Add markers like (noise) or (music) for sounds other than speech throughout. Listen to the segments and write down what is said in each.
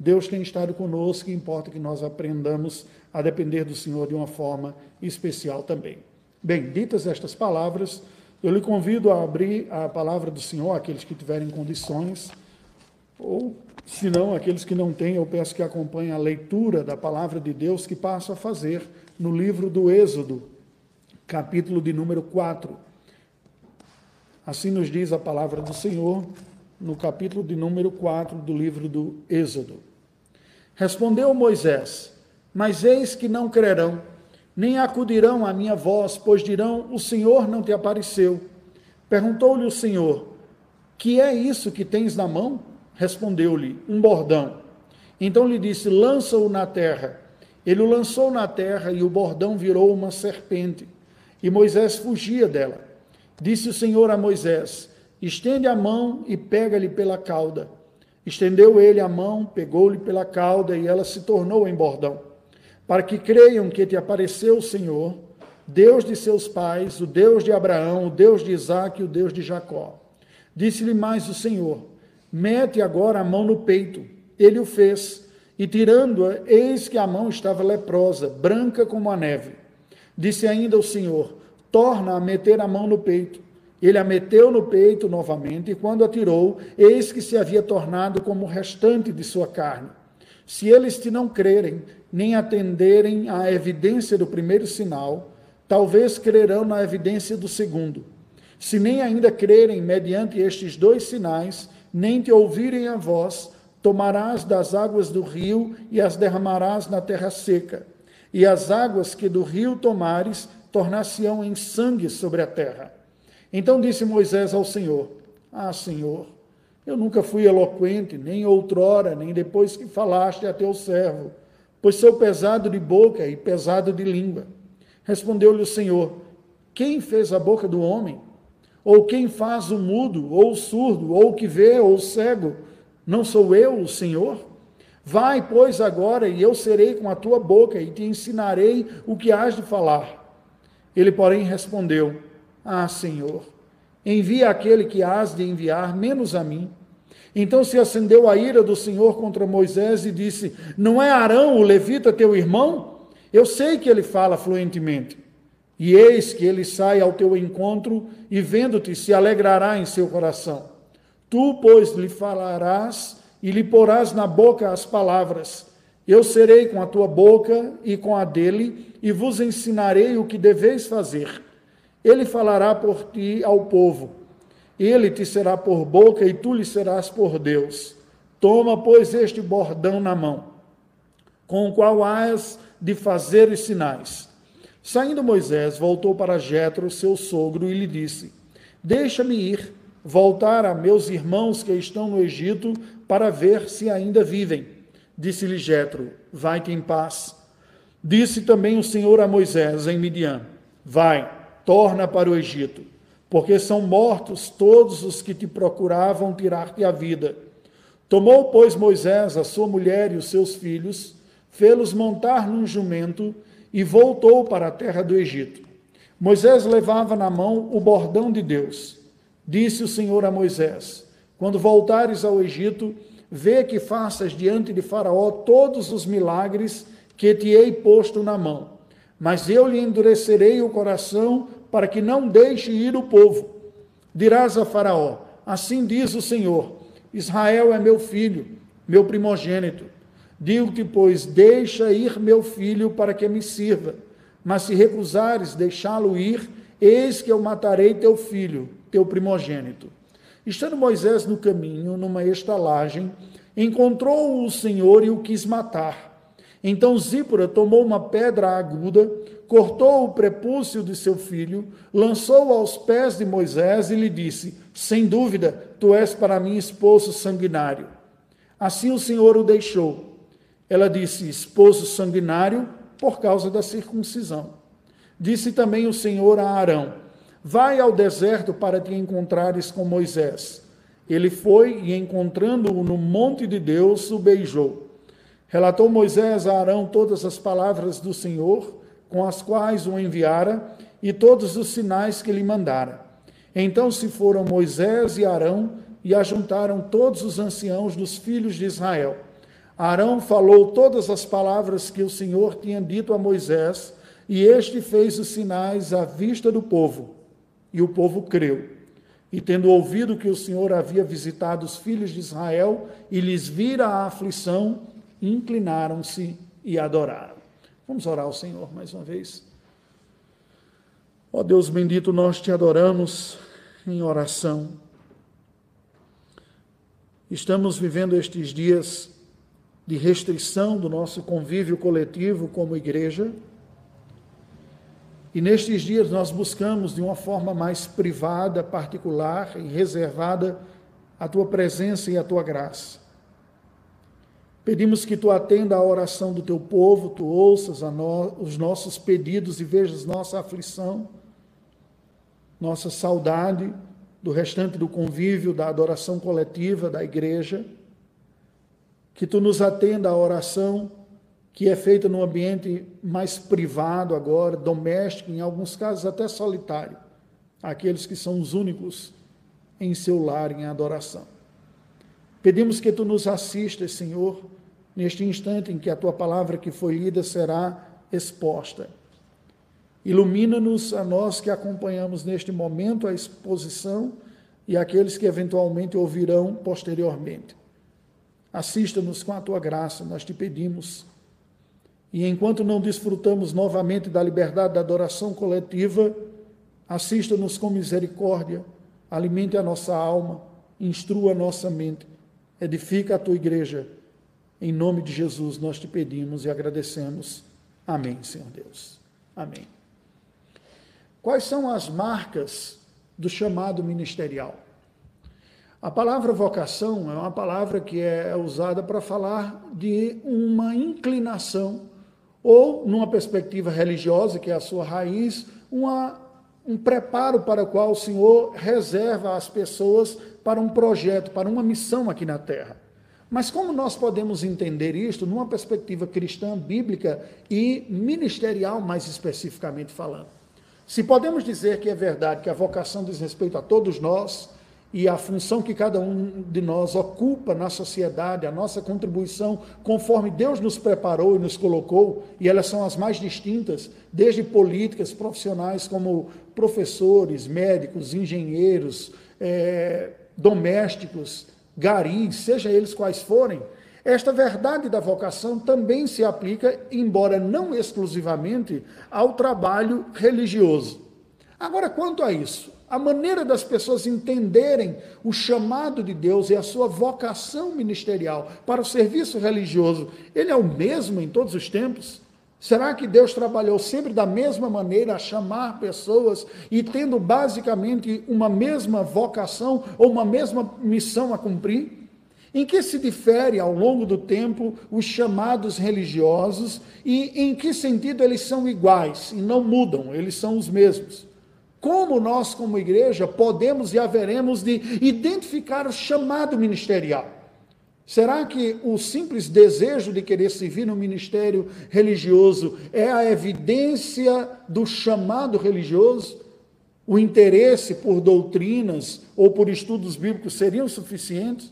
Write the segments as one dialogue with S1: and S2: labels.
S1: Deus tem estado conosco e importa que nós aprendamos a depender do Senhor de uma forma especial também. Bem, ditas estas palavras, eu lhe convido a abrir a palavra do Senhor, aqueles que tiverem condições, ou, se não, aqueles que não têm, eu peço que acompanhem a leitura da palavra de Deus que passo a fazer no livro do Êxodo, capítulo de número 4. Assim nos diz a palavra do Senhor no capítulo de número 4 do livro do Êxodo. Respondeu Moisés: Mas eis que não crerão nem acudirão à minha voz, pois dirão: O Senhor não te apareceu. Perguntou-lhe o Senhor: Que é isso que tens na mão? Respondeu-lhe: Um bordão. Então lhe disse: Lança-o na terra. Ele o lançou na terra e o bordão virou uma serpente. E Moisés fugia dela. Disse o Senhor a Moisés: Estende a mão e pega-lhe pela cauda. Estendeu ele a mão, pegou-lhe pela cauda e ela se tornou em bordão para que creiam que te apareceu o Senhor, Deus de seus pais, o Deus de Abraão, o Deus de Isaac e o Deus de Jacó. Disse-lhe mais o Senhor: Mete agora a mão no peito. Ele o fez, e tirando-a, eis que a mão estava leprosa, branca como a neve. Disse ainda o Senhor: Torna a meter a mão no peito. Ele a meteu no peito novamente, e quando a tirou, eis que se havia tornado como o restante de sua carne. Se eles te não crerem, nem atenderem à evidência do primeiro sinal, talvez crerão na evidência do segundo. Se nem ainda crerem mediante estes dois sinais, nem te ouvirem a voz, tomarás das águas do rio e as derramarás na terra seca. E as águas que do rio tomares tornar-se-ão em sangue sobre a terra. Então disse Moisés ao Senhor: Ah, Senhor, eu nunca fui eloquente, nem outrora, nem depois que falaste a teu servo pois sou pesado de boca e pesado de língua. Respondeu-lhe o Senhor: Quem fez a boca do homem? Ou quem faz o mudo, ou o surdo, ou o que vê, ou o cego? Não sou eu, o Senhor? Vai, pois, agora, e eu serei com a tua boca, e te ensinarei o que has de falar. Ele, porém, respondeu: Ah, Senhor, envia aquele que has de enviar, menos a mim. Então se acendeu a ira do Senhor contra Moisés e disse: Não é Arão, o levita, teu irmão? Eu sei que ele fala fluentemente. E eis que ele sai ao teu encontro e, vendo-te, se alegrará em seu coração. Tu, pois, lhe falarás e lhe porás na boca as palavras. Eu serei com a tua boca e com a dele, e vos ensinarei o que deveis fazer. Ele falará por ti ao povo ele te será por boca e tu lhe serás por Deus. Toma, pois, este bordão na mão, com o qual has de fazer os sinais. Saindo Moisés, voltou para Jetro, seu sogro, e lhe disse: Deixa-me ir, voltar a meus irmãos que estão no Egito, para ver se ainda vivem. Disse-lhe Jetro: Vai-te em paz. Disse também o Senhor a Moisés em Midian: Vai, torna para o Egito porque são mortos todos os que te procuravam tirar-te a vida. Tomou, pois, Moisés a sua mulher e os seus filhos, fê-los montar num jumento e voltou para a terra do Egito. Moisés levava na mão o bordão de Deus. Disse o Senhor a Moisés: Quando voltares ao Egito, vê que faças diante de Faraó todos os milagres que te hei posto na mão. Mas eu lhe endurecerei o coração para que não deixe ir o povo. Dirás a Faraó: Assim diz o Senhor: Israel é meu filho, meu primogênito. Digo-te, pois, deixa ir meu filho para que me sirva. Mas se recusares deixá-lo ir, eis que eu matarei teu filho, teu primogênito. Estando Moisés no caminho, numa estalagem, encontrou o Senhor e o quis matar. Então Zípora tomou uma pedra aguda, cortou o prepúcio de seu filho, lançou aos pés de Moisés e lhe disse: Sem dúvida, tu és para mim esposo sanguinário. Assim o Senhor o deixou. Ela disse: Esposo sanguinário, por causa da circuncisão. Disse também o Senhor a Arão: Vai ao deserto para te encontrares com Moisés. Ele foi e, encontrando-o no monte de Deus, o beijou. Relatou Moisés a Arão todas as palavras do Senhor com as quais o enviara e todos os sinais que lhe mandara. Então se foram Moisés e Arão e ajuntaram todos os anciãos dos filhos de Israel. Arão falou todas as palavras que o Senhor tinha dito a Moisés, e este fez os sinais à vista do povo. E o povo creu. E tendo ouvido que o Senhor havia visitado os filhos de Israel e lhes vira a aflição, inclinaram-se e adoraram. Vamos orar ao Senhor mais uma vez. Ó Deus bendito, nós te adoramos em oração. Estamos vivendo estes dias de restrição do nosso convívio coletivo como igreja. E nestes dias nós buscamos de uma forma mais privada, particular e reservada a tua presença e a tua graça. Pedimos que tu atenda a oração do teu povo, tu ouças no, os nossos pedidos e vejas nossa aflição, nossa saudade do restante do convívio, da adoração coletiva da igreja que tu nos atenda à oração que é feita num ambiente mais privado agora, doméstico, em alguns casos até solitário, aqueles que são os únicos em seu lar em adoração. Pedimos que tu nos assistas, Senhor, neste instante em que a tua palavra que foi lida será exposta. Ilumina-nos a nós que acompanhamos neste momento a exposição e aqueles que eventualmente ouvirão posteriormente. Assista-nos com a tua graça, nós te pedimos. E enquanto não desfrutamos novamente da liberdade da adoração coletiva, assista-nos com misericórdia, alimente a nossa alma, instrua a nossa mente, edifica a tua igreja. Em nome de Jesus nós te pedimos e agradecemos. Amém, Senhor Deus. Amém. Quais são as marcas do chamado ministerial? A palavra vocação é uma palavra que é usada para falar de uma inclinação, ou, numa perspectiva religiosa, que é a sua raiz, uma, um preparo para o qual o Senhor reserva as pessoas para um projeto, para uma missão aqui na terra. Mas como nós podemos entender isto numa perspectiva cristã, bíblica e ministerial, mais especificamente falando? Se podemos dizer que é verdade que a vocação diz respeito a todos nós, e a função que cada um de nós ocupa na sociedade, a nossa contribuição, conforme Deus nos preparou e nos colocou, e elas são as mais distintas, desde políticas, profissionais como professores, médicos, engenheiros, é, domésticos, garis, seja eles quais forem. Esta verdade da vocação também se aplica, embora não exclusivamente, ao trabalho religioso. Agora, quanto a isso, a maneira das pessoas entenderem o chamado de Deus e a sua vocação ministerial para o serviço religioso, ele é o mesmo em todos os tempos? Será que Deus trabalhou sempre da mesma maneira a chamar pessoas e tendo basicamente uma mesma vocação ou uma mesma missão a cumprir? Em que se difere ao longo do tempo os chamados religiosos e em que sentido eles são iguais e não mudam, eles são os mesmos? Como nós, como igreja, podemos e haveremos de identificar o chamado ministerial? Será que o simples desejo de querer servir no ministério religioso é a evidência do chamado religioso? O interesse por doutrinas ou por estudos bíblicos seriam suficientes?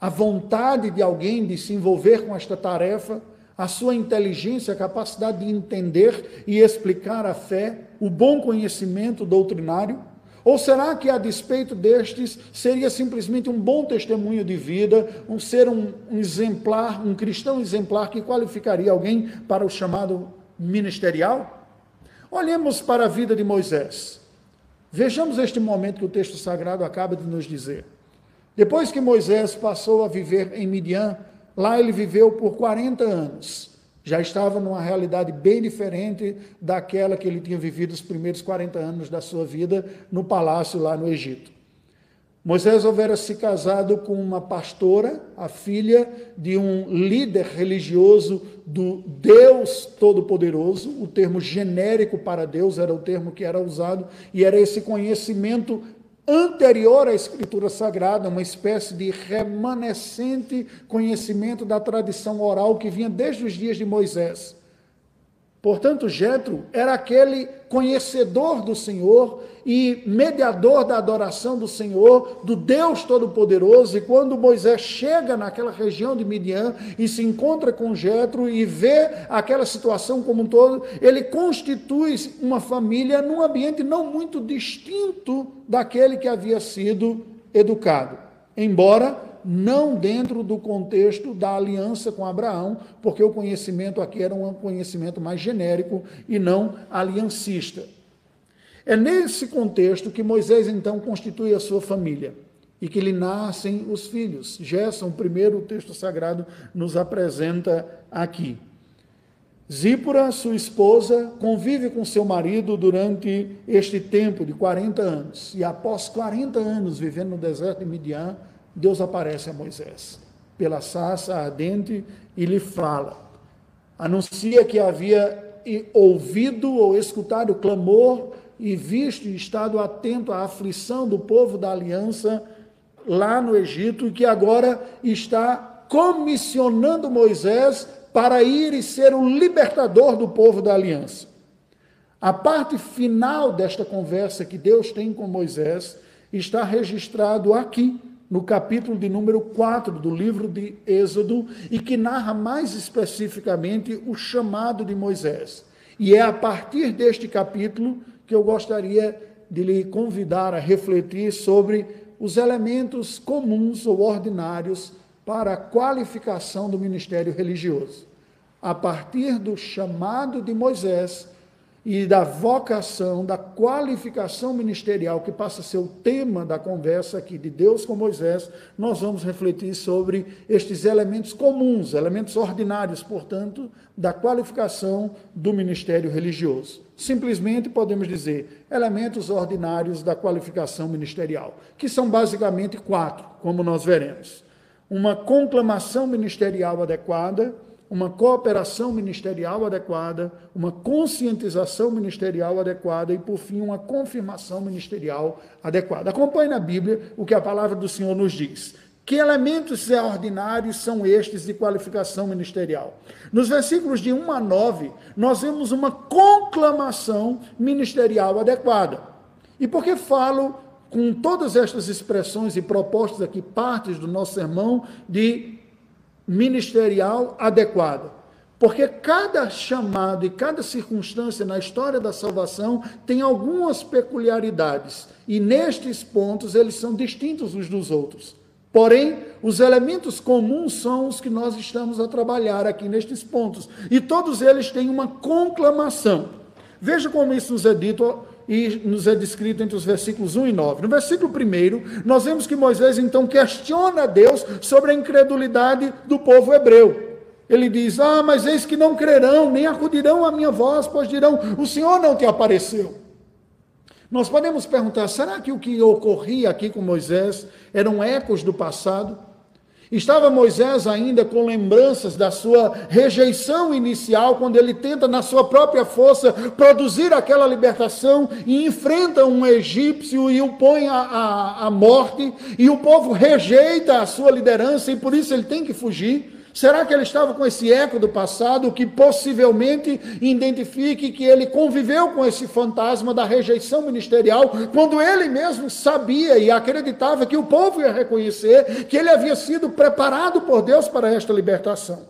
S1: A vontade de alguém de se envolver com esta tarefa? a sua inteligência, a capacidade de entender e explicar a fé, o bom conhecimento doutrinário? Ou será que, a despeito destes, seria simplesmente um bom testemunho de vida, um ser um, um exemplar, um cristão exemplar que qualificaria alguém para o chamado ministerial? Olhemos para a vida de Moisés. Vejamos este momento que o texto sagrado acaba de nos dizer. Depois que Moisés passou a viver em Midian, Lá ele viveu por 40 anos. Já estava numa realidade bem diferente daquela que ele tinha vivido os primeiros 40 anos da sua vida no palácio lá no Egito. Moisés houvera se casado com uma pastora, a filha de um líder religioso do Deus Todo-Poderoso. O termo genérico para Deus era o termo que era usado, e era esse conhecimento anterior à Escritura Sagrada, uma espécie de remanescente conhecimento da tradição oral que vinha desde os dias de Moisés. Portanto, Jetro era aquele conhecedor do Senhor e mediador da adoração do Senhor, do Deus Todo-Poderoso. E quando Moisés chega naquela região de Midian e se encontra com Jetro e vê aquela situação como um todo, ele constitui uma família num ambiente não muito distinto daquele que havia sido educado. Embora não dentro do contexto da aliança com Abraão, porque o conhecimento aqui era um conhecimento mais genérico e não aliancista. É nesse contexto que Moisés então constitui a sua família e que lhe nascem os filhos. Gerson, o primeiro texto sagrado, nos apresenta aqui. Zípora, sua esposa, convive com seu marido durante este tempo de 40 anos. E após 40 anos vivendo no deserto de Midian, Deus aparece a Moisés pela sarça ardente e lhe fala. Anuncia que havia ouvido ou escutado o clamor e visto e estado atento à aflição do povo da aliança lá no Egito e que agora está comissionando Moisés para ir e ser o libertador do povo da aliança. A parte final desta conversa que Deus tem com Moisés está registrado aqui no capítulo de número 4 do livro de Êxodo e que narra mais especificamente o chamado de Moisés. E é a partir deste capítulo que eu gostaria de lhe convidar a refletir sobre os elementos comuns ou ordinários para a qualificação do ministério religioso. A partir do chamado de Moisés, e da vocação, da qualificação ministerial, que passa a ser o tema da conversa aqui de Deus com Moisés, nós vamos refletir sobre estes elementos comuns, elementos ordinários, portanto, da qualificação do ministério religioso. Simplesmente podemos dizer elementos ordinários da qualificação ministerial, que são basicamente quatro, como nós veremos. Uma conclamação ministerial adequada, uma cooperação ministerial adequada, uma conscientização ministerial adequada e, por fim, uma confirmação ministerial adequada. Acompanhe na Bíblia o que a palavra do Senhor nos diz. Que elementos ordinários são estes de qualificação ministerial? Nos versículos de 1 a 9, nós vemos uma conclamação ministerial adequada. E por que falo com todas estas expressões e propostas aqui, partes do nosso sermão, de ministerial adequada. Porque cada chamado e cada circunstância na história da salvação tem algumas peculiaridades, e nestes pontos eles são distintos uns dos outros. Porém, os elementos comuns são os que nós estamos a trabalhar aqui nestes pontos, e todos eles têm uma conclamação. Veja como isso nos é dito e nos é descrito entre os versículos 1 e 9. No versículo 1, nós vemos que Moisés então questiona Deus sobre a incredulidade do povo hebreu. Ele diz: Ah, mas eis que não crerão, nem acudirão à minha voz, pois dirão: O Senhor não te apareceu. Nós podemos perguntar: será que o que ocorria aqui com Moisés eram ecos do passado? Estava Moisés ainda com lembranças da sua rejeição inicial, quando ele tenta, na sua própria força, produzir aquela libertação e enfrenta um egípcio e o põe à, morte, e o povo rejeita a sua liderança e por isso ele tem que fugir. Será que ele estava com esse eco do passado que possivelmente identifique que ele conviveu com esse fantasma da rejeição ministerial, quando ele mesmo sabia e acreditava que o povo ia reconhecer que ele havia sido preparado por Deus para esta libertação?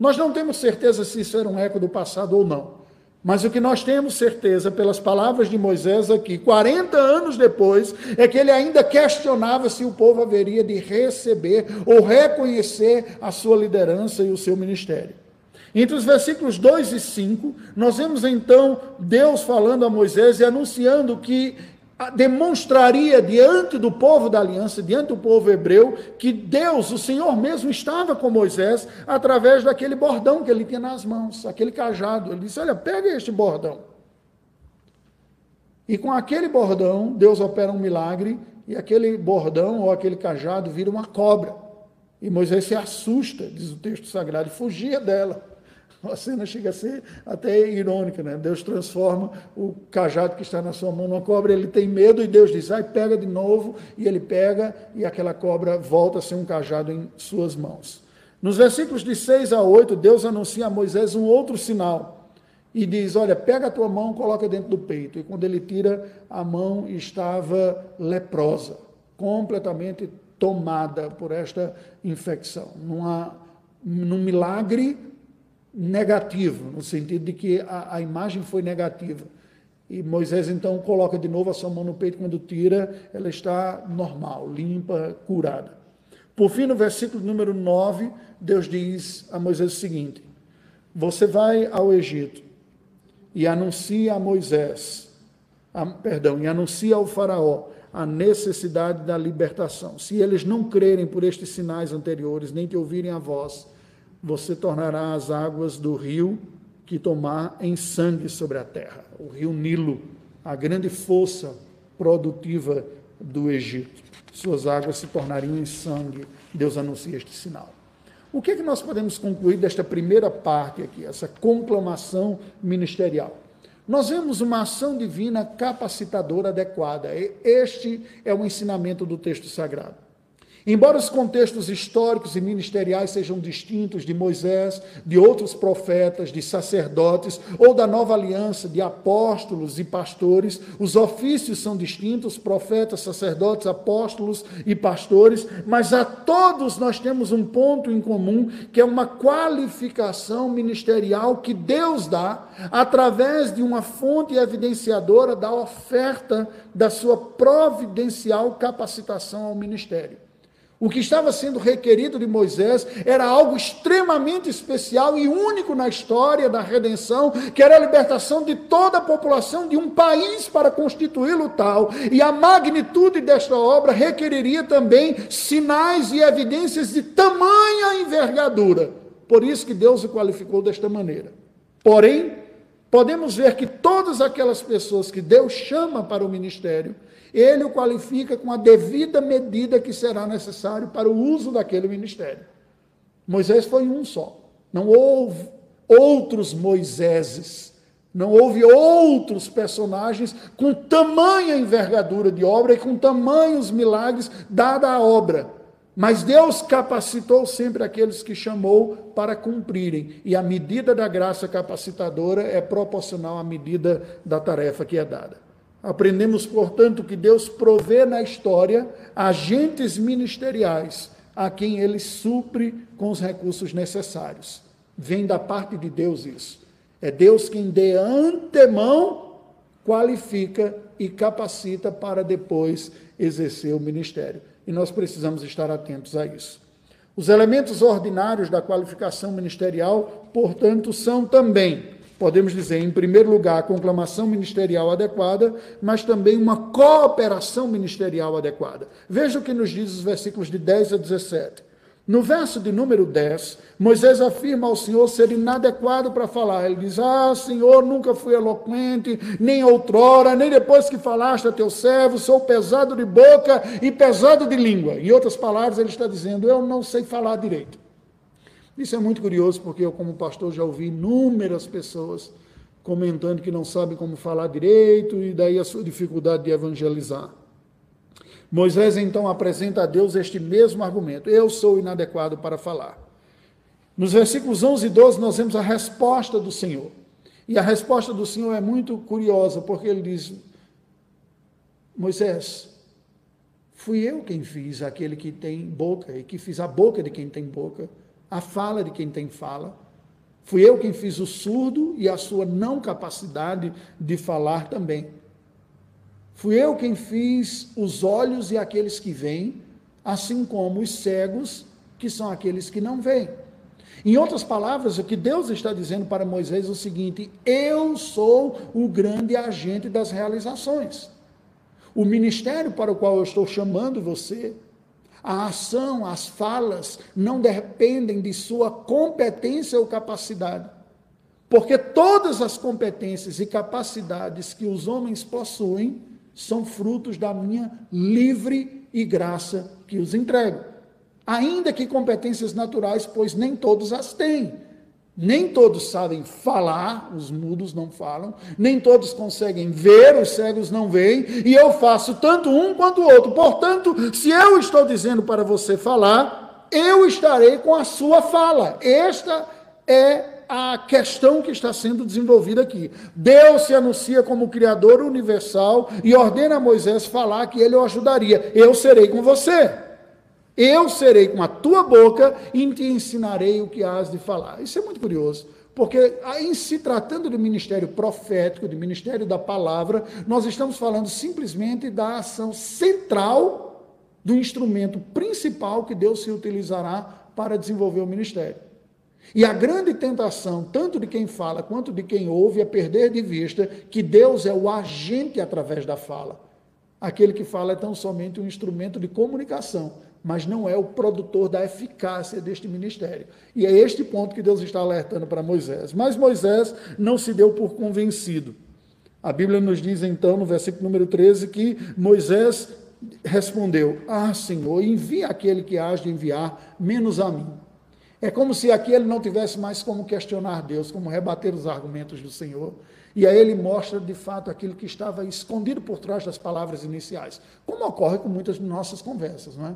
S1: Nós não temos certeza se isso era um eco do passado ou não. Mas o que nós temos certeza, pelas palavras de Moisés aqui, 40 anos depois, é que ele ainda questionava se o povo haveria de receber ou reconhecer a sua liderança e o seu ministério. Entre os versículos 2 e 5, nós vemos então Deus falando a Moisés e anunciando que demonstraria diante do povo da aliança, diante do povo hebreu, que Deus, o Senhor mesmo, estava com Moisés através daquele bordão que ele tinha nas mãos, aquele cajado. Ele disse: Olha, pega este bordão. E com aquele bordão, Deus opera um milagre, e aquele bordão ou aquele cajado vira uma cobra. E Moisés se assusta, diz o texto sagrado, e fugia dela. (laughs) A cena chega a ser até irônica, né? Deus transforma o cajado que está na sua mão numa cobra, ele tem medo e Deus diz, ai, pega de novo, e ele pega e aquela cobra volta a ser um cajado em suas mãos. Nos versículos de 6 a 8, Deus anuncia a Moisés um outro sinal, e diz: Olha, pega a tua mão, coloca dentro do peito. E quando ele tira, a mão estava leprosa, completamente tomada por esta infecção. Numa, num milagre negativo, no sentido de que a, a imagem foi negativa. E Moisés então coloca de novo a sua mão no peito, quando tira, ela está normal, limpa, curada. Por fim, no versículo número 9, Deus diz a Moisés o seguinte: Você vai ao Egito e anuncia a Moisés, a, perdão, e anuncia ao Faraó a necessidade da libertação. Se eles não crerem por estes sinais anteriores, nem te ouvirem a voz, você tornará as águas do rio que tomar em sangue sobre a terra. O rio Nilo, a grande força produtiva do Egito. Suas águas se tornariam em sangue. Deus anuncia este sinal. O que é que nós podemos concluir desta primeira parte aqui, essa conclamação ministerial? Nós vemos uma ação divina capacitadora adequada. Este é o ensinamento do texto sagrado. Embora os contextos históricos e ministeriais sejam distintos de Moisés, de outros profetas, de sacerdotes ou da nova aliança de apóstolos e pastores, os ofícios são distintos, profetas, sacerdotes, apóstolos e pastores, mas a todos nós temos um ponto em comum, que é uma qualificação ministerial que Deus dá através de uma fonte evidenciadora da oferta da sua providencial capacitação ao ministério. O que estava sendo requerido de Moisés era algo extremamente especial e único na história da redenção, que era a libertação de toda a população de um país para constituí-lo tal. E a magnitude desta obra requeriria também sinais e evidências de tamanha envergadura. Por isso que Deus o qualificou desta maneira. Porém, podemos ver que todas aquelas pessoas que Deus chama para o ministério, ele o qualifica com a devida medida que será necessário para o uso daquele ministério. Moisés foi um só. Não houve outros Moiséses. Não houve outros personagens com tamanha envergadura de obra e com tamanhos milagres dada a obra. Mas Deus capacitou sempre aqueles que chamou para cumprirem. E a medida da graça capacitadora é proporcional à medida da tarefa que é dada. Aprendemos, portanto, que Deus provê na história agentes ministeriais a quem ele supre com os recursos necessários. Vem da parte de Deus isso. É Deus quem de antemão qualifica e capacita para depois exercer o ministério. E nós precisamos estar atentos a isso. Os elementos ordinários da qualificação ministerial, portanto, são também podemos dizer, em primeiro lugar, a conclamação ministerial adequada, mas também uma cooperação ministerial adequada. Veja o que nos diz os versículos de 10 a 17. No verso de número 10, Moisés afirma ao Senhor ser inadequado para falar. Ele diz: Ah, Senhor, nunca fui eloquente, nem outrora, nem depois que falaste a teu servo, sou pesado de boca e pesado de língua. Em outras palavras, ele está dizendo: Eu não sei falar direito. Isso é muito curioso, porque eu, como pastor, já ouvi inúmeras pessoas comentando que não sabem como falar direito e daí a sua dificuldade de evangelizar. Moisés então apresenta a Deus este mesmo argumento: Eu sou inadequado para falar. Nos versículos 11 e 12, nós vemos a resposta do Senhor. E a resposta do Senhor é muito curiosa, porque ele diz: Moisés, fui eu quem fiz aquele que tem boca e que fiz a boca de quem tem boca a fala de quem tem fala. Fui eu quem fiz o surdo e a sua não capacidade de falar também. Fui eu quem fiz os olhos e aqueles que veem, assim como os cegos, que são aqueles que não veem. Em outras palavras, o que Deus está dizendo para Moisés é o seguinte: eu sou o grande agente das realizações. O ministério para o qual eu estou chamando você a ação, as falas não dependem de sua competência ou capacidade. Porque todas as competências e capacidades que os homens possuem são frutos da minha livre e graça que os entrego. Ainda que competências naturais, pois nem todos as têm. Nem todos sabem falar, os mudos não falam, nem todos conseguem ver, os cegos não veem, e eu faço tanto um quanto o outro. Portanto, se eu estou dizendo para você falar, eu estarei com a sua fala. Esta é a questão que está sendo desenvolvida aqui. Deus se anuncia como Criador universal e ordena a Moisés falar que ele o ajudaria. Eu serei com você. Eu serei com a tua boca e te ensinarei o que has de falar. Isso é muito curioso. Porque em se tratando de ministério profético, de ministério da palavra, nós estamos falando simplesmente da ação central do instrumento principal que Deus se utilizará para desenvolver o ministério. E a grande tentação, tanto de quem fala quanto de quem ouve, é perder de vista que Deus é o agente através da fala. Aquele que fala é tão somente um instrumento de comunicação, mas não é o produtor da eficácia deste ministério. E é este ponto que Deus está alertando para Moisés. Mas Moisés não se deu por convencido. A Bíblia nos diz então, no versículo número 13, que Moisés respondeu: Ah, Senhor, envia aquele que hás de enviar, menos a mim. É como se aqui ele não tivesse mais como questionar Deus, como rebater os argumentos do Senhor. E aí ele mostra de fato aquilo que estava escondido por trás das palavras iniciais, como ocorre com muitas de nossas conversas, não é?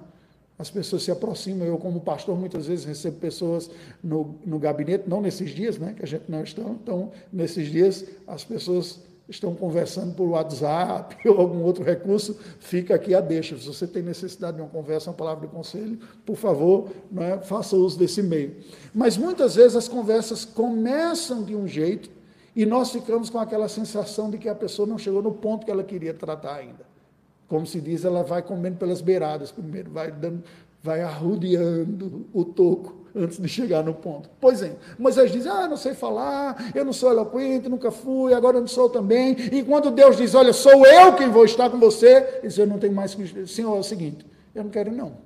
S1: As pessoas se aproximam, eu como pastor muitas vezes recebo pessoas no, no gabinete, não nesses dias, né, que a gente não está, então nesses dias as pessoas estão conversando por WhatsApp (laughs) ou algum outro recurso, fica aqui a deixa. Se você tem necessidade de uma conversa, uma palavra de conselho, por favor, é, faça uso desse meio. Mas muitas vezes as conversas começam de um jeito e nós ficamos com aquela sensação de que a pessoa não chegou no ponto que ela queria tratar ainda. Como se diz, ela vai comendo pelas beiradas primeiro, vai, dando, vai arrodeando o toco antes de chegar no ponto. Pois é, Moisés diz: Ah, não sei falar, eu não sou eloquente, nunca fui, agora não sou também. E quando Deus diz: Olha, sou eu quem vou estar com você, ele diz: Eu não tenho mais que. Senhor, é o seguinte, eu não quero, não.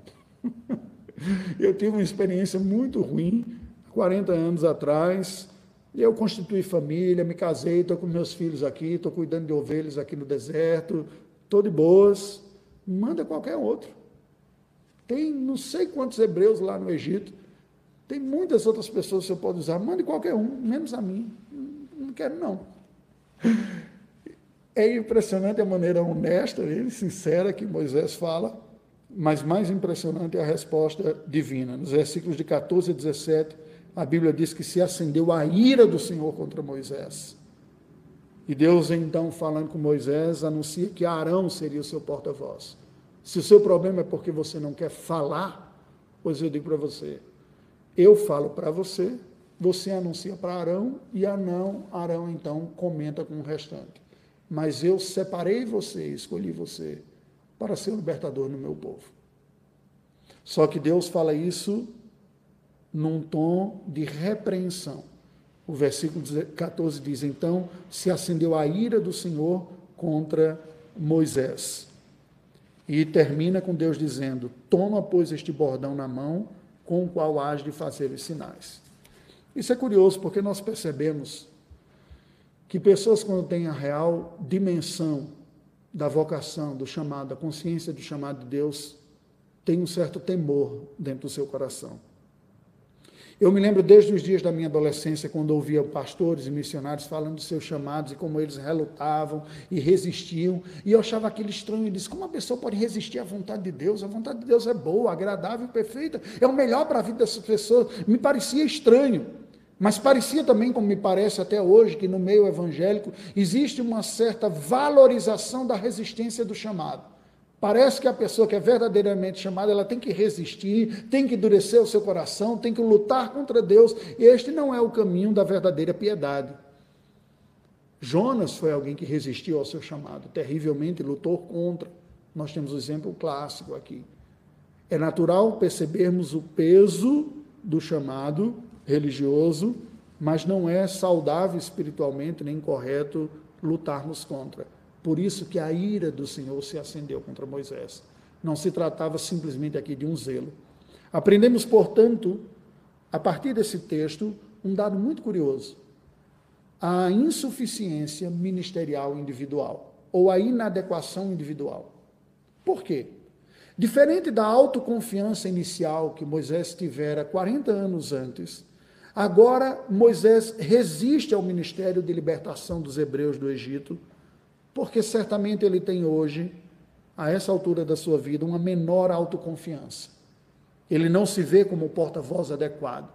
S1: (laughs) eu tive uma experiência muito ruim, 40 anos atrás. Eu constituí família, me casei, estou com meus filhos aqui, estou cuidando de ovelhas aqui no deserto, estou de boas. Manda qualquer outro. Tem não sei quantos hebreus lá no Egito. Tem muitas outras pessoas que você pode usar, mande qualquer um, menos a mim. Não quero, não. É impressionante a maneira honesta e sincera que Moisés fala, mas mais impressionante é a resposta divina. Nos versículos de 14 a 17, a Bíblia diz que se acendeu a ira do Senhor contra Moisés. E Deus, então, falando com Moisés, anuncia que Arão seria o seu porta-voz. Se o seu problema é porque você não quer falar, pois eu digo para você, eu falo para você, você anuncia para Arão e Anão, Arão então comenta com o restante. Mas eu separei você, escolhi você para ser o libertador no meu povo. Só que Deus fala isso num tom de repreensão. O versículo 14 diz: Então se acendeu a ira do Senhor contra Moisés. E termina com Deus dizendo: Toma, pois, este bordão na mão com o qual hás de fazer os sinais. Isso é curioso porque nós percebemos que pessoas, quando têm a real dimensão da vocação, do chamado, da consciência do chamado de Deus, têm um certo temor dentro do seu coração. Eu me lembro desde os dias da minha adolescência, quando ouvia pastores e missionários falando dos seus chamados e como eles relutavam e resistiam. E eu achava aquilo estranho e disse: como uma pessoa pode resistir à vontade de Deus? A vontade de Deus é boa, agradável perfeita. É o melhor para a vida dessas pessoas. Me parecia estranho. Mas parecia também, como me parece até hoje, que no meio evangélico existe uma certa valorização da resistência do chamado. Parece que a pessoa que é verdadeiramente chamada, ela tem que resistir, tem que endurecer o seu coração, tem que lutar contra Deus. Este não é o caminho da verdadeira piedade. Jonas foi alguém que resistiu ao seu chamado, terrivelmente lutou contra. Nós temos o um exemplo clássico aqui. É natural percebermos o peso do chamado religioso, mas não é saudável espiritualmente nem correto lutarmos contra. Por isso que a ira do Senhor se acendeu contra Moisés. Não se tratava simplesmente aqui de um zelo. Aprendemos, portanto, a partir desse texto, um dado muito curioso: a insuficiência ministerial individual, ou a inadequação individual. Por quê? Diferente da autoconfiança inicial que Moisés tivera 40 anos antes, agora Moisés resiste ao ministério de libertação dos hebreus do Egito porque certamente ele tem hoje, a essa altura da sua vida, uma menor autoconfiança. Ele não se vê como o porta-voz adequado.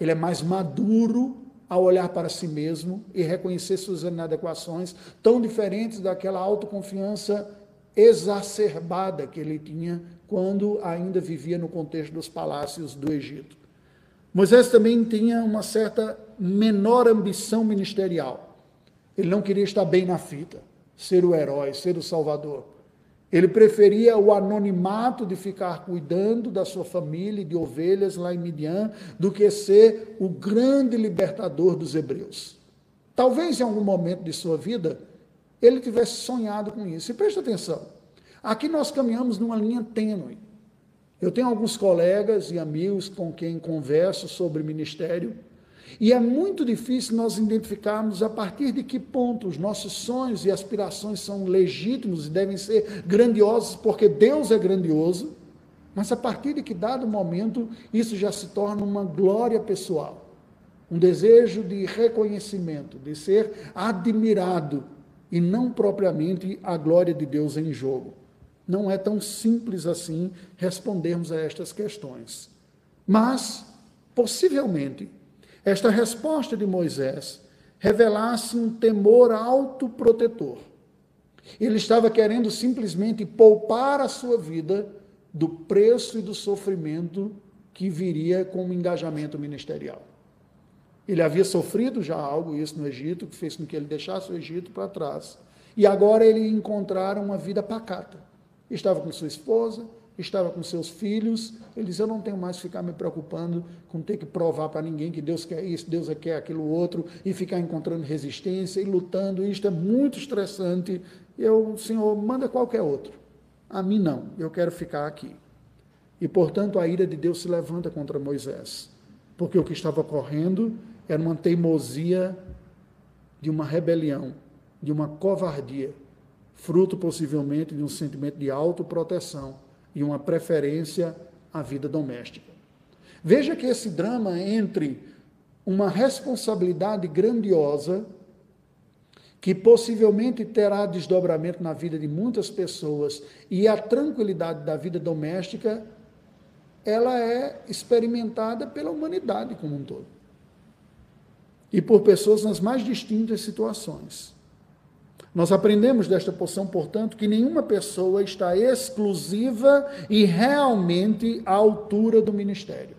S1: Ele é mais maduro a olhar para si mesmo e reconhecer suas inadequações, tão diferentes daquela autoconfiança exacerbada que ele tinha quando ainda vivia no contexto dos palácios do Egito. Moisés também tinha uma certa menor ambição ministerial. Ele não queria estar bem na fita, ser o herói, ser o salvador. Ele preferia o anonimato de ficar cuidando da sua família e de ovelhas lá em Midian do que ser o grande libertador dos hebreus. Talvez em algum momento de sua vida ele tivesse sonhado com isso. E preste atenção, aqui nós caminhamos numa linha tênue. Eu tenho alguns colegas e amigos com quem converso sobre ministério e é muito difícil nós identificarmos a partir de que ponto os nossos sonhos e aspirações são legítimos e devem ser grandiosos, porque Deus é grandioso, mas a partir de que dado momento isso já se torna uma glória pessoal, um desejo de reconhecimento, de ser admirado e não propriamente a glória de Deus em jogo. Não é tão simples assim respondermos a estas questões. Mas, possivelmente, esta resposta de Moisés revelasse um temor autoprotetor. Ele estava querendo simplesmente poupar a sua vida do preço e do sofrimento que viria com o engajamento ministerial. Ele havia sofrido já algo isso no Egito, que fez com que ele deixasse o Egito para trás. E agora ele encontrara uma vida pacata. Estava com sua esposa, estava com seus filhos, ele disse: Eu não tenho mais que ficar me preocupando com ter que provar para ninguém que Deus quer isso, Deus quer aquilo outro, e ficar encontrando resistência e lutando. Isto é muito estressante. Eu, Senhor, manda qualquer outro. A mim não, eu quero ficar aqui. E portanto a ira de Deus se levanta contra Moisés, porque o que estava ocorrendo era uma teimosia de uma rebelião, de uma covardia, fruto possivelmente de um sentimento de autoproteção e uma preferência à vida doméstica. Veja que esse drama entre uma responsabilidade grandiosa, que possivelmente terá desdobramento na vida de muitas pessoas, e a tranquilidade da vida doméstica, ela é experimentada pela humanidade como um todo. E por pessoas nas mais distintas situações. Nós aprendemos desta porção, portanto, que nenhuma pessoa está exclusiva e realmente à altura do ministério.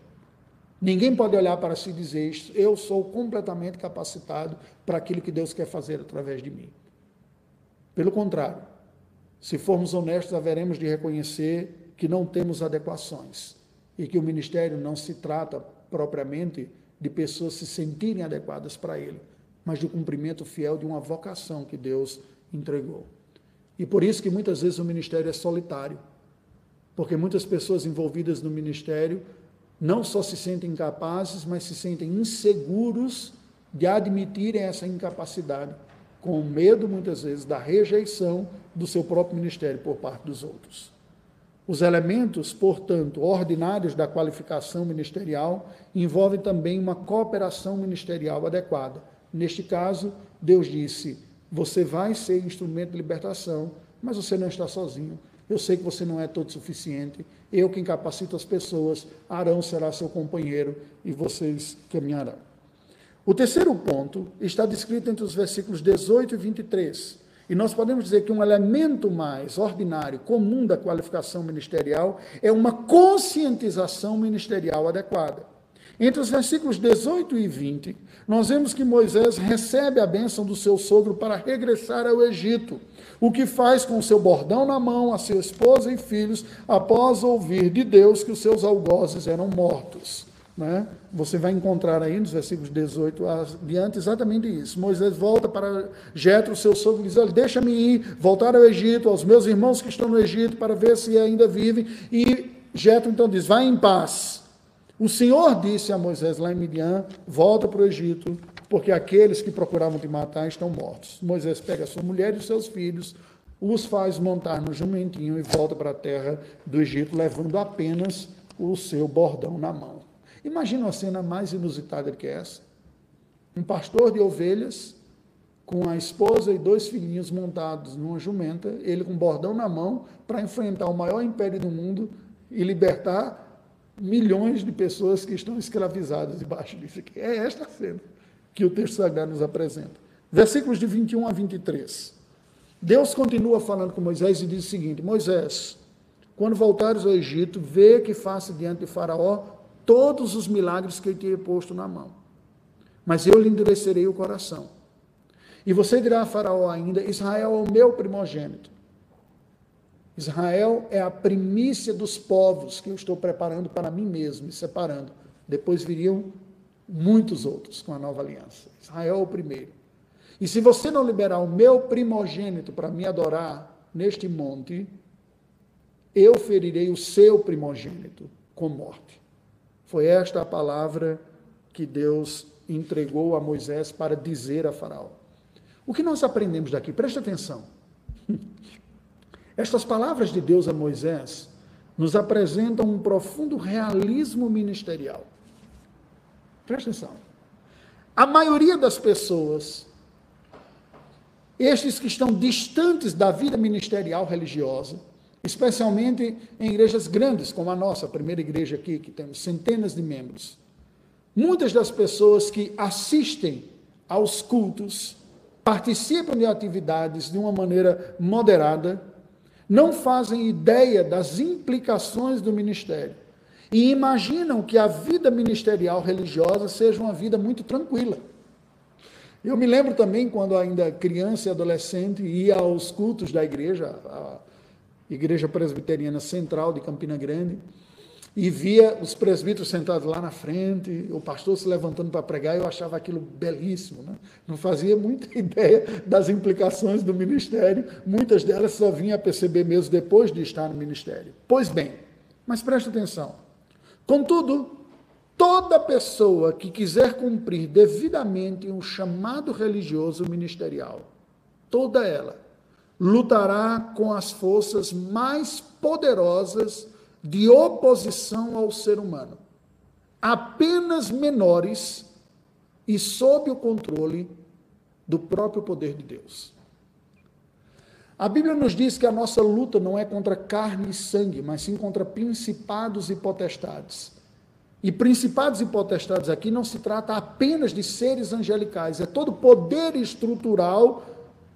S1: Ninguém pode olhar para si e dizer: Eu sou completamente capacitado para aquilo que Deus quer fazer através de mim. Pelo contrário, se formos honestos, haveremos de reconhecer que não temos adequações e que o ministério não se trata propriamente de pessoas se sentirem adequadas para ele, mas do cumprimento fiel de uma vocação que Deus entregou. E por isso que muitas vezes o ministério é solitário, porque muitas pessoas envolvidas no ministério não só se sentem incapazes, mas se sentem inseguros de admitirem essa incapacidade, com medo muitas vezes da rejeição do seu próprio ministério por parte dos outros. Os elementos, portanto, ordinários da qualificação ministerial envolvem também uma cooperação ministerial adequada Neste caso, Deus disse: Você vai ser instrumento de libertação, mas você não está sozinho. Eu sei que você não é todo suficiente. Eu que incapacito as pessoas, Arão será seu companheiro e vocês caminharão. O terceiro ponto está descrito entre os versículos 18 e 23. E nós podemos dizer que um elemento mais ordinário, comum da qualificação ministerial, é uma conscientização ministerial adequada. Entre os versículos 18 e 20, nós vemos que Moisés recebe a bênção do seu sogro para regressar ao Egito, o que faz com seu bordão na mão a sua esposa e filhos, após ouvir de Deus que os seus algozes eram mortos. Né? Você vai encontrar aí nos versículos 18 adiante exatamente isso. Moisés volta para Jetro, seu sogro, e diz: Deixa-me ir, voltar ao Egito, aos meus irmãos que estão no Egito, para ver se ainda vivem. E Jetro então diz: Vai em paz. O Senhor disse a Moisés lá em Midian: volta para o Egito, porque aqueles que procuravam te matar estão mortos. Moisés pega sua mulher e seus filhos, os faz montar no jumentinho e volta para a terra do Egito, levando apenas o seu bordão na mão. Imagina uma cena mais inusitada que essa. Um pastor de ovelhas, com a esposa e dois filhinhos montados numa jumenta, ele com bordão na mão, para enfrentar o maior império do mundo e libertar milhões de pessoas que estão escravizadas debaixo disso aqui. É esta cena. que o texto sagrado nos apresenta. Versículos de 21 a 23. Deus continua falando com Moisés e diz o seguinte: Moisés, quando voltares ao Egito, vê que faça diante de Faraó todos os milagres que eu te posto na mão. Mas eu lhe endurecerei o coração. E você dirá a Faraó ainda: Israel é o meu primogênito. Israel é a primícia dos povos que eu estou preparando para mim mesmo e separando. Depois viriam muitos outros com a nova aliança. Israel é o primeiro. E se você não liberar o meu primogênito para me adorar neste monte, eu ferirei o seu primogênito com morte. Foi esta a palavra que Deus entregou a Moisés para dizer a Faraó. O que nós aprendemos daqui? Preste atenção. (laughs) Estas palavras de Deus a Moisés nos apresentam um profundo realismo ministerial. Preste atenção. A maioria das pessoas, estes que estão distantes da vida ministerial religiosa, especialmente em igrejas grandes, como a nossa, a primeira igreja aqui, que temos centenas de membros, muitas das pessoas que assistem aos cultos, participam de atividades de uma maneira moderada, não fazem ideia das implicações do ministério e imaginam que a vida ministerial religiosa seja uma vida muito tranquila. Eu me lembro também, quando ainda criança e adolescente, ia aos cultos da igreja, a Igreja Presbiteriana Central de Campina Grande, e via os presbíteros sentados lá na frente, o pastor se levantando para pregar, eu achava aquilo belíssimo. Né? Não fazia muita (laughs) ideia das implicações do ministério, muitas delas só vinha a perceber mesmo depois de estar no ministério. Pois bem, mas preste atenção. Contudo, toda pessoa que quiser cumprir devidamente um chamado religioso ministerial, toda ela, lutará com as forças mais poderosas de oposição ao ser humano, apenas menores e sob o controle do próprio poder de Deus. A Bíblia nos diz que a nossa luta não é contra carne e sangue, mas sim contra principados e potestades. E principados e potestades aqui não se trata apenas de seres angelicais, é todo poder estrutural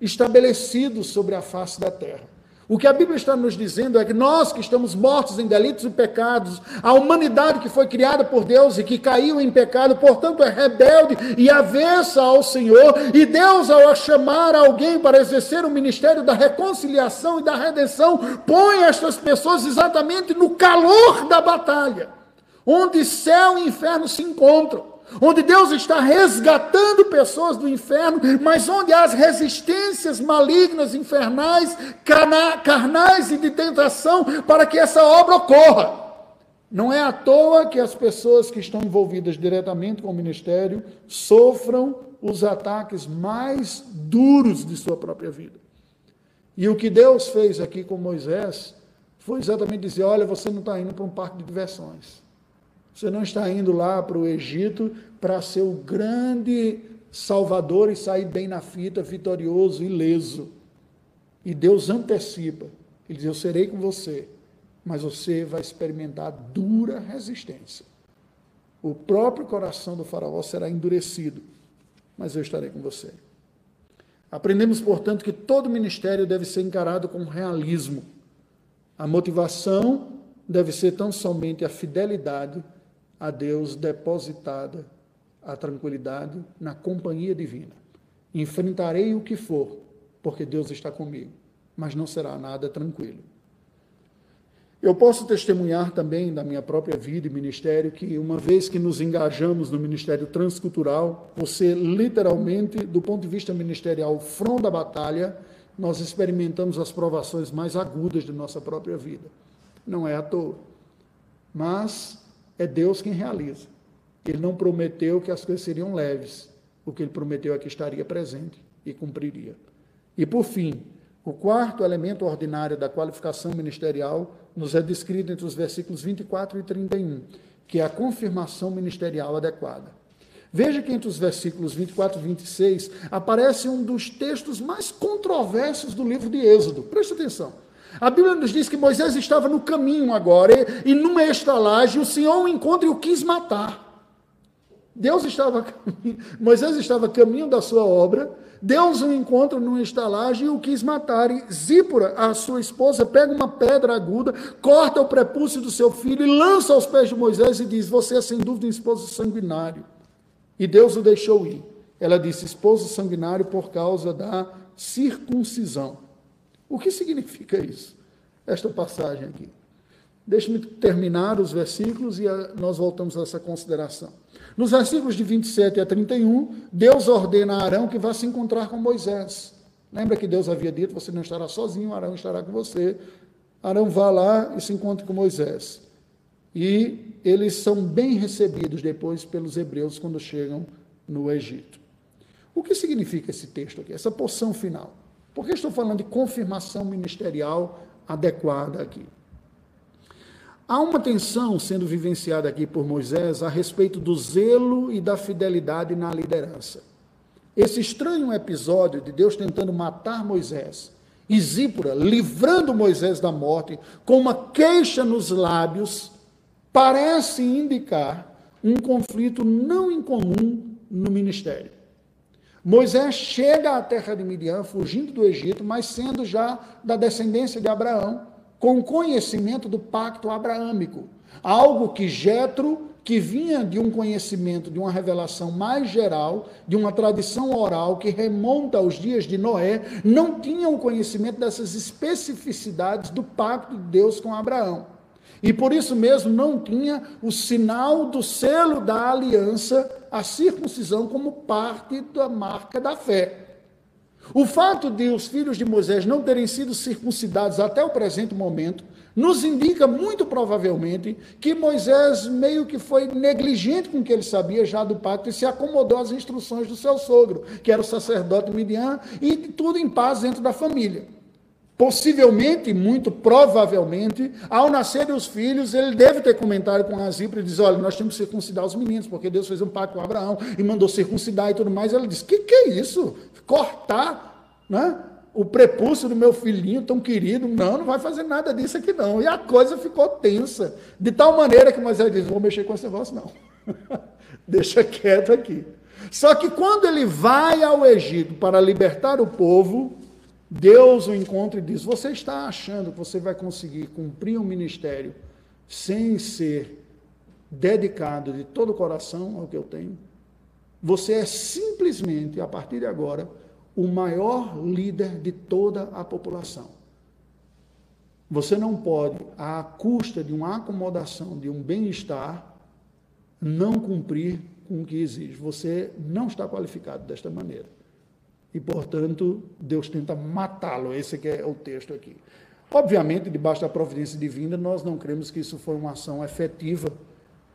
S1: estabelecido sobre a face da terra. O que a Bíblia está nos dizendo é que nós que estamos mortos em delitos e pecados, a humanidade que foi criada por Deus e que caiu em pecado, portanto é rebelde e avessa ao Senhor, e Deus, ao chamar alguém para exercer o ministério da reconciliação e da redenção, põe estas pessoas exatamente no calor da batalha, onde céu e inferno se encontram onde Deus está resgatando pessoas do inferno, mas onde as resistências malignas, infernais, carnais e de tentação para que essa obra ocorra. Não é à toa que as pessoas que estão envolvidas diretamente com o ministério sofram os ataques mais duros de sua própria vida. E o que Deus fez aqui com Moisés foi exatamente dizer: olha, você não está indo para um parque de diversões. Você não está indo lá para o Egito para ser o grande salvador e sair bem na fita, vitorioso, ileso. E Deus antecipa. Ele diz: Eu serei com você, mas você vai experimentar dura resistência. O próprio coração do Faraó será endurecido, mas eu estarei com você. Aprendemos, portanto, que todo ministério deve ser encarado com realismo. A motivação deve ser tão somente a fidelidade a Deus depositada a tranquilidade na companhia divina. Enfrentarei o que for, porque Deus está comigo, mas não será nada tranquilo. Eu posso testemunhar também da minha própria vida e ministério que, uma vez que nos engajamos no ministério transcultural, você literalmente, do ponto de vista ministerial, front da batalha, nós experimentamos as provações mais agudas de nossa própria vida. Não é à toa. Mas é Deus quem realiza. Ele não prometeu que as coisas seriam leves. O que ele prometeu é que estaria presente e cumpriria. E por fim, o quarto elemento ordinário da qualificação ministerial nos é descrito entre os versículos 24 e 31, que é a confirmação ministerial adequada. Veja que entre os versículos 24 e 26 aparece um dos textos mais controversos do livro de Êxodo. Preste atenção. A Bíblia nos diz que Moisés estava no caminho agora, e, e numa estalagem o Senhor o encontra e o quis matar. Deus estava, Moisés estava caminho da sua obra, Deus o encontra numa estalagem e o quis matar. E Zípora, a sua esposa, pega uma pedra aguda, corta o prepúcio do seu filho e lança aos pés de Moisés e diz: Você é sem dúvida um esposo sanguinário. E Deus o deixou ir. Ela disse: Esposo sanguinário por causa da circuncisão. O que significa isso? Esta passagem aqui. Deixe-me terminar os versículos e nós voltamos a essa consideração. Nos versículos de 27 a 31, Deus ordena a Arão que vá se encontrar com Moisés. Lembra que Deus havia dito: você não estará sozinho, Arão estará com você. Arão vá lá e se encontre com Moisés. E eles são bem recebidos depois pelos hebreus quando chegam no Egito. O que significa esse texto aqui, essa porção final? Por que estou falando de confirmação ministerial adequada aqui? Há uma tensão sendo vivenciada aqui por Moisés a respeito do zelo e da fidelidade na liderança. Esse estranho episódio de Deus tentando matar Moisés e Zípora livrando Moisés da morte com uma queixa nos lábios parece indicar um conflito não incomum no ministério. Moisés chega à terra de Midian, fugindo do Egito, mas sendo já da descendência de Abraão com conhecimento do pacto abraâmico, algo que Jetro, que vinha de um conhecimento, de uma revelação mais geral, de uma tradição oral que remonta aos dias de Noé, não tinha o conhecimento dessas especificidades do pacto de Deus com Abraão. E por isso mesmo não tinha o sinal do selo da aliança, a circuncisão, como parte da marca da fé. O fato de os filhos de Moisés não terem sido circuncidados até o presente momento nos indica muito provavelmente que Moisés meio que foi negligente com o que ele sabia já do pacto e se acomodou às instruções do seu sogro, que era o sacerdote Midian, e tudo em paz dentro da família. Possivelmente, muito provavelmente, ao nascerem os filhos, ele deve ter comentado com Azipra e diz: Olha, nós temos que circuncidar os meninos, porque Deus fez um pacto com Abraão e mandou circuncidar e tudo mais. Ela disse: Que que é isso? Cortar né, o prepúcio do meu filhinho tão querido? Não, não vai fazer nada disso aqui não. E a coisa ficou tensa, de tal maneira que Moisés disse: Não vou mexer com esse negócio, não. (laughs) Deixa quieto aqui. Só que quando ele vai ao Egito para libertar o povo, Deus o encontra e diz: Você está achando que você vai conseguir cumprir um ministério sem ser dedicado de todo o coração ao que eu tenho? Você é simplesmente, a partir de agora, o maior líder de toda a população. Você não pode, à custa de uma acomodação, de um bem-estar, não cumprir com o que exige. Você não está qualificado desta maneira e, portanto, Deus tenta matá-lo. Esse é o texto aqui. Obviamente, debaixo da providência divina, nós não cremos que isso foi uma ação efetiva,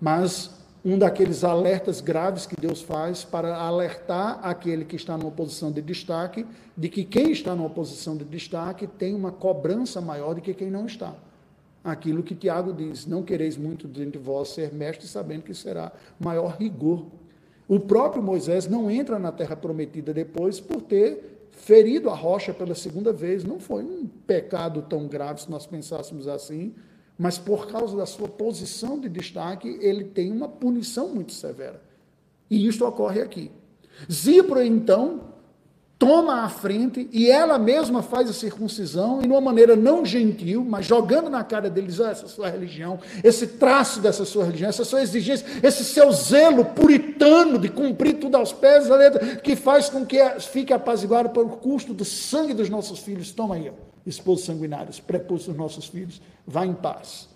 S1: mas um daqueles alertas graves que Deus faz para alertar aquele que está numa posição de destaque, de que quem está numa posição de destaque tem uma cobrança maior do que quem não está. Aquilo que Tiago diz: não quereis muito de vós ser mestre, sabendo que será maior rigor o próprio Moisés não entra na terra prometida depois por ter ferido a rocha pela segunda vez. Não foi um pecado tão grave se nós pensássemos assim, mas por causa da sua posição de destaque, ele tem uma punição muito severa. E isto ocorre aqui. Zipro, então, toma a frente e ela mesma faz a circuncisão, e de uma maneira não gentil, mas jogando na cara deles oh, essa sua religião, esse traço dessa sua religião, essa sua exigência, esse seu zelo puritano de cumprir tudo aos pés da letra, que faz com que fique apaziguado pelo custo do sangue dos nossos filhos. Toma aí, esposos sanguinários, prepúcios dos nossos filhos, vá em paz.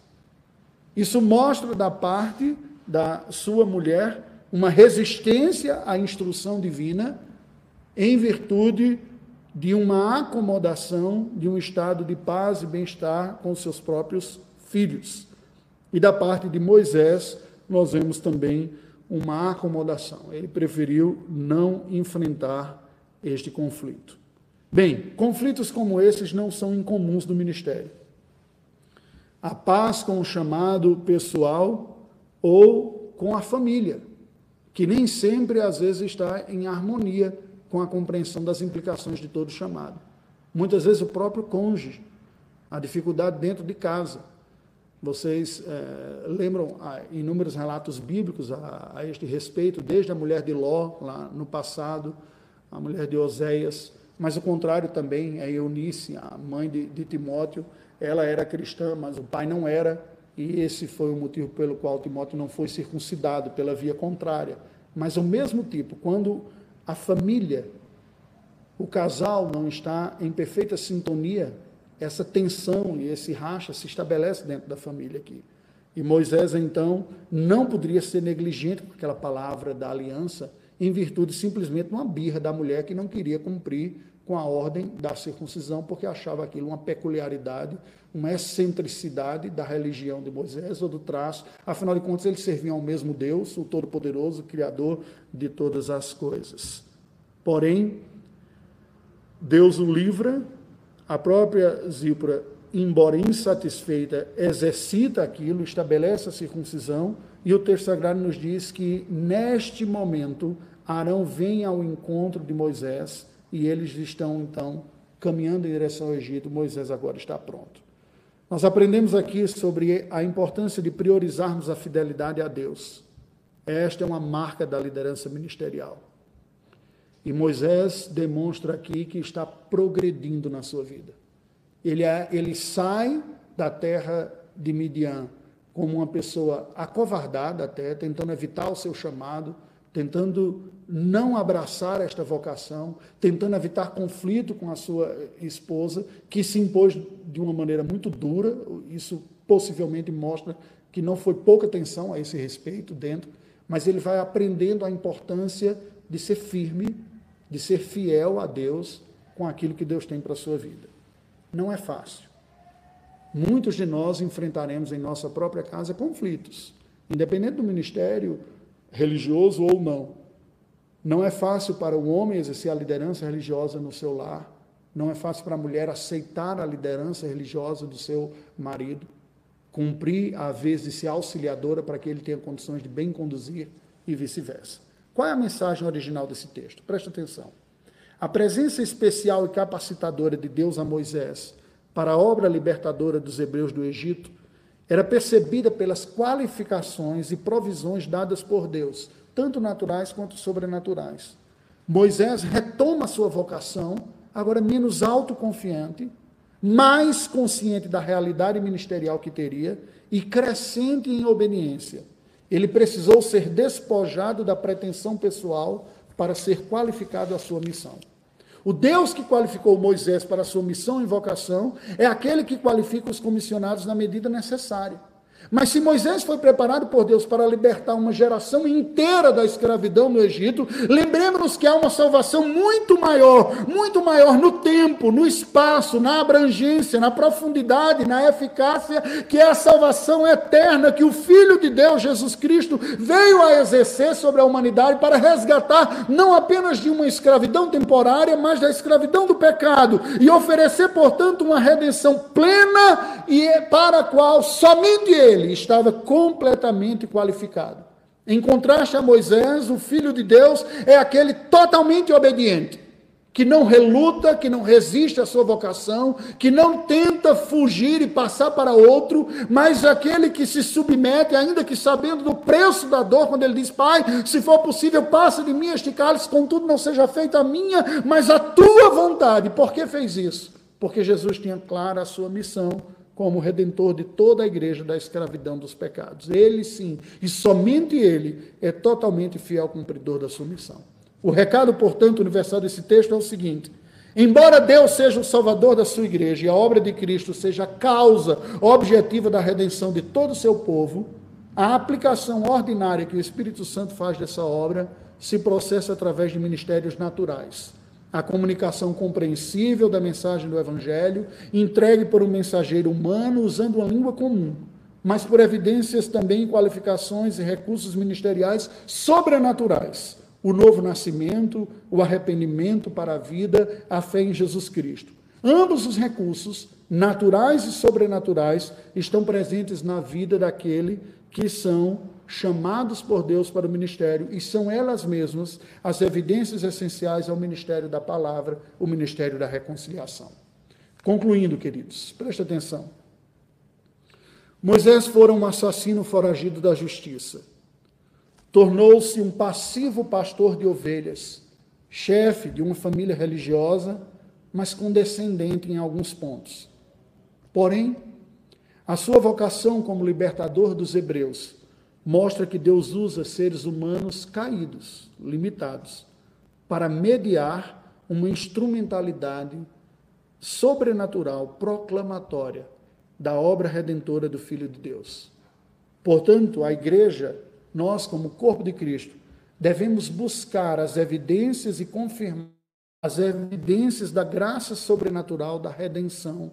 S1: Isso mostra da parte da sua mulher uma resistência à instrução divina em virtude de uma acomodação de um estado de paz e bem-estar com seus próprios filhos. E da parte de Moisés, nós vemos também uma acomodação. Ele preferiu não enfrentar este conflito. Bem, conflitos como esses não são incomuns no ministério. A paz com o chamado pessoal ou com a família, que nem sempre, às vezes, está em harmonia com a compreensão das implicações de todo chamado. Muitas vezes o próprio cônjuge, a dificuldade dentro de casa. Vocês é, lembram ah, inúmeros relatos bíblicos a, a, este respeito, desde a mulher de Ló, lá no passado, a mulher de Oséias, mas o contrário também é Eunice, a mãe de, de Timóteo, ela era cristã, mas o pai não era, e esse foi o motivo pelo qual Timóteo não foi circuncidado, pela via contrária. Mas ao mesmo tipo, quando a família, o casal não está em perfeita sintonia, essa tensão e esse racha se estabelece dentro da família aqui. E Moisés, então, não poderia ser negligente com aquela palavra da aliança, em virtude simplesmente de uma birra da mulher que não queria cumprir com a ordem da circuncisão, porque achava aquilo uma peculiaridade, uma excentricidade da religião de Moisés ou do traço. Afinal de contas, eles serviam ao mesmo Deus, o Todo-Poderoso, Criador de todas as coisas. Porém, Deus o livra a própria Zípora, embora insatisfeita, exercita aquilo, estabelece a circuncisão, e o texto sagrado nos diz que neste momento Arão vem ao encontro de Moisés e eles estão então caminhando em direção ao Egito. Moisés agora está pronto. Nós aprendemos aqui sobre a importância de priorizarmos a fidelidade a Deus. Esta é uma marca da liderança ministerial. E Moisés demonstra aqui que está progredindo na sua vida. Ele, é, ele sai da terra de Midian como uma pessoa acovardada até, tentando evitar o seu chamado, tentando não abraçar esta vocação, tentando evitar conflito com a sua esposa, que se impôs de uma maneira muito dura. Isso possivelmente mostra que não foi pouca atenção a esse respeito dentro, mas ele vai aprendendo a importância de ser firme de ser fiel a Deus com aquilo que Deus tem para a sua vida. Não é fácil. Muitos de nós enfrentaremos em nossa própria casa conflitos, independente do ministério religioso ou não. Não é fácil para o homem exercer a liderança religiosa no seu lar, não é fácil para a mulher aceitar a liderança religiosa do seu marido, cumprir a vez de ser auxiliadora para que ele tenha condições de bem conduzir e vice-versa. Qual é a mensagem original desse texto? Preste atenção. A presença especial e capacitadora de Deus a Moisés para a obra libertadora dos hebreus do Egito era percebida pelas qualificações e provisões dadas por Deus, tanto naturais quanto sobrenaturais. Moisés retoma sua vocação, agora menos autoconfiante, mais consciente da realidade ministerial que teria e crescente em obediência ele precisou ser despojado da pretensão pessoal para ser qualificado à sua missão. O Deus que qualificou Moisés para a sua missão e vocação é aquele que qualifica os comissionados na medida necessária. Mas se Moisés foi preparado por Deus para libertar uma geração inteira da escravidão no Egito, lembremos-nos que há uma salvação muito maior, muito maior no tempo, no espaço, na abrangência, na profundidade, na eficácia, que é a salvação eterna que o Filho de Deus, Jesus Cristo, veio a exercer sobre a humanidade para resgatar não apenas de uma escravidão temporária, mas da escravidão do pecado e oferecer, portanto, uma redenção plena e para a qual somente ele ele estava completamente qualificado. Em contraste a Moisés, o filho de Deus é aquele totalmente obediente, que não reluta, que não resiste à sua vocação, que não tenta fugir e passar para outro, mas aquele que se submete, ainda que sabendo do preço da dor, quando ele diz: Pai, se for possível, passa de mim este cálice, contudo não seja feita a minha, mas a tua vontade. Por que fez isso? Porque Jesus tinha clara a sua missão como redentor de toda a igreja da escravidão dos pecados. Ele sim, e somente ele, é totalmente fiel cumpridor da sua missão. O recado, portanto, universal desse texto é o seguinte: Embora Deus seja o salvador da sua igreja e a obra de Cristo seja a causa objetiva da redenção de todo o seu povo, a aplicação ordinária que o Espírito Santo faz dessa obra se processa através de ministérios naturais a comunicação compreensível da mensagem do Evangelho, entregue por um mensageiro humano usando uma língua comum, mas por evidências também, qualificações e recursos ministeriais sobrenaturais. O novo nascimento, o arrependimento para a vida, a fé em Jesus Cristo. Ambos os recursos, naturais e sobrenaturais, estão presentes na vida daquele que são chamados por Deus para o ministério e são elas mesmas as evidências essenciais ao ministério da palavra, o ministério da reconciliação. Concluindo, queridos, preste atenção. Moisés fora um assassino foragido da justiça. Tornou-se um passivo pastor de ovelhas, chefe de uma família religiosa, mas condescendente em alguns pontos. Porém, a sua vocação como libertador dos hebreus mostra que Deus usa seres humanos caídos, limitados, para mediar uma instrumentalidade sobrenatural, proclamatória da obra redentora do Filho de Deus. Portanto, a igreja, nós como corpo de Cristo, devemos buscar as evidências e confirmar as evidências da graça sobrenatural da redenção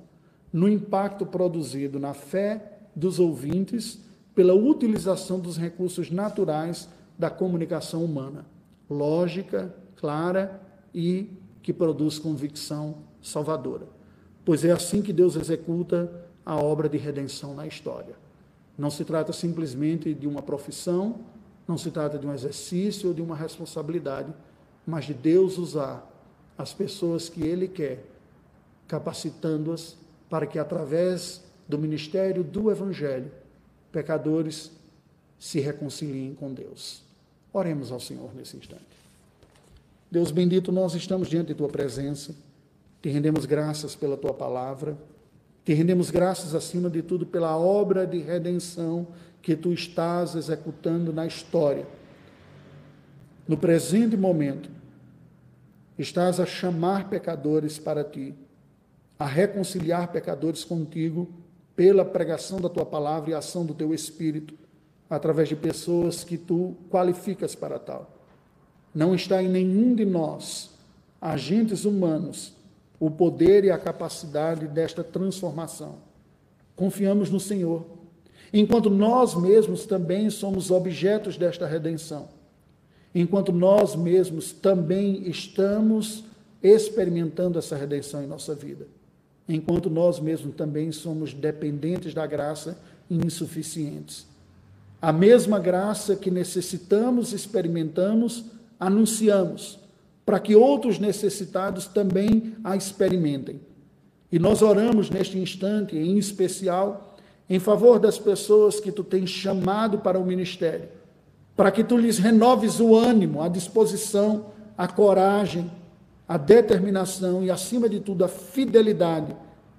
S1: no impacto produzido na fé dos ouvintes pela utilização dos recursos naturais da comunicação humana, lógica, clara e que produz convicção salvadora. Pois é assim que Deus executa a obra de redenção na história. Não se trata simplesmente de uma profissão, não se trata de um exercício ou de uma responsabilidade, mas de Deus usar as pessoas que Ele quer, capacitando-as para que, através do ministério do Evangelho, pecadores se reconciliem com Deus. Oremos ao Senhor nesse instante. Deus bendito, nós estamos diante de Tua presença, te rendemos graças pela Tua palavra. Te rendemos graças, acima de tudo, pela obra de redenção que tu estás executando na história. No presente momento, estás a chamar pecadores para ti, a reconciliar pecadores contigo pela pregação da tua palavra e ação do teu espírito, através de pessoas que tu qualificas para tal. Não está em nenhum de nós, agentes humanos, o poder e a capacidade desta transformação. Confiamos no Senhor, enquanto nós mesmos também somos objetos desta redenção, enquanto nós mesmos também estamos experimentando essa redenção em nossa vida, enquanto nós mesmos também somos dependentes da graça e insuficientes. A mesma graça que necessitamos, experimentamos, anunciamos para que outros necessitados também a experimentem. E nós oramos neste instante, em especial, em favor das pessoas que tu tens chamado para o ministério, para que tu lhes renoves o ânimo, a disposição, a coragem, a determinação e, acima de tudo, a fidelidade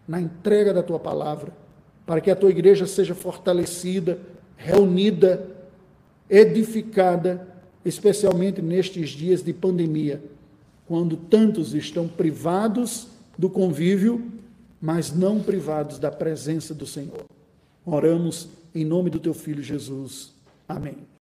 S1: na entrega da tua palavra, para que a tua igreja seja fortalecida, reunida, edificada, especialmente nestes dias de pandemia quando tantos estão privados do convívio, mas não privados da presença do Senhor. Oramos em nome do teu filho Jesus. Amém.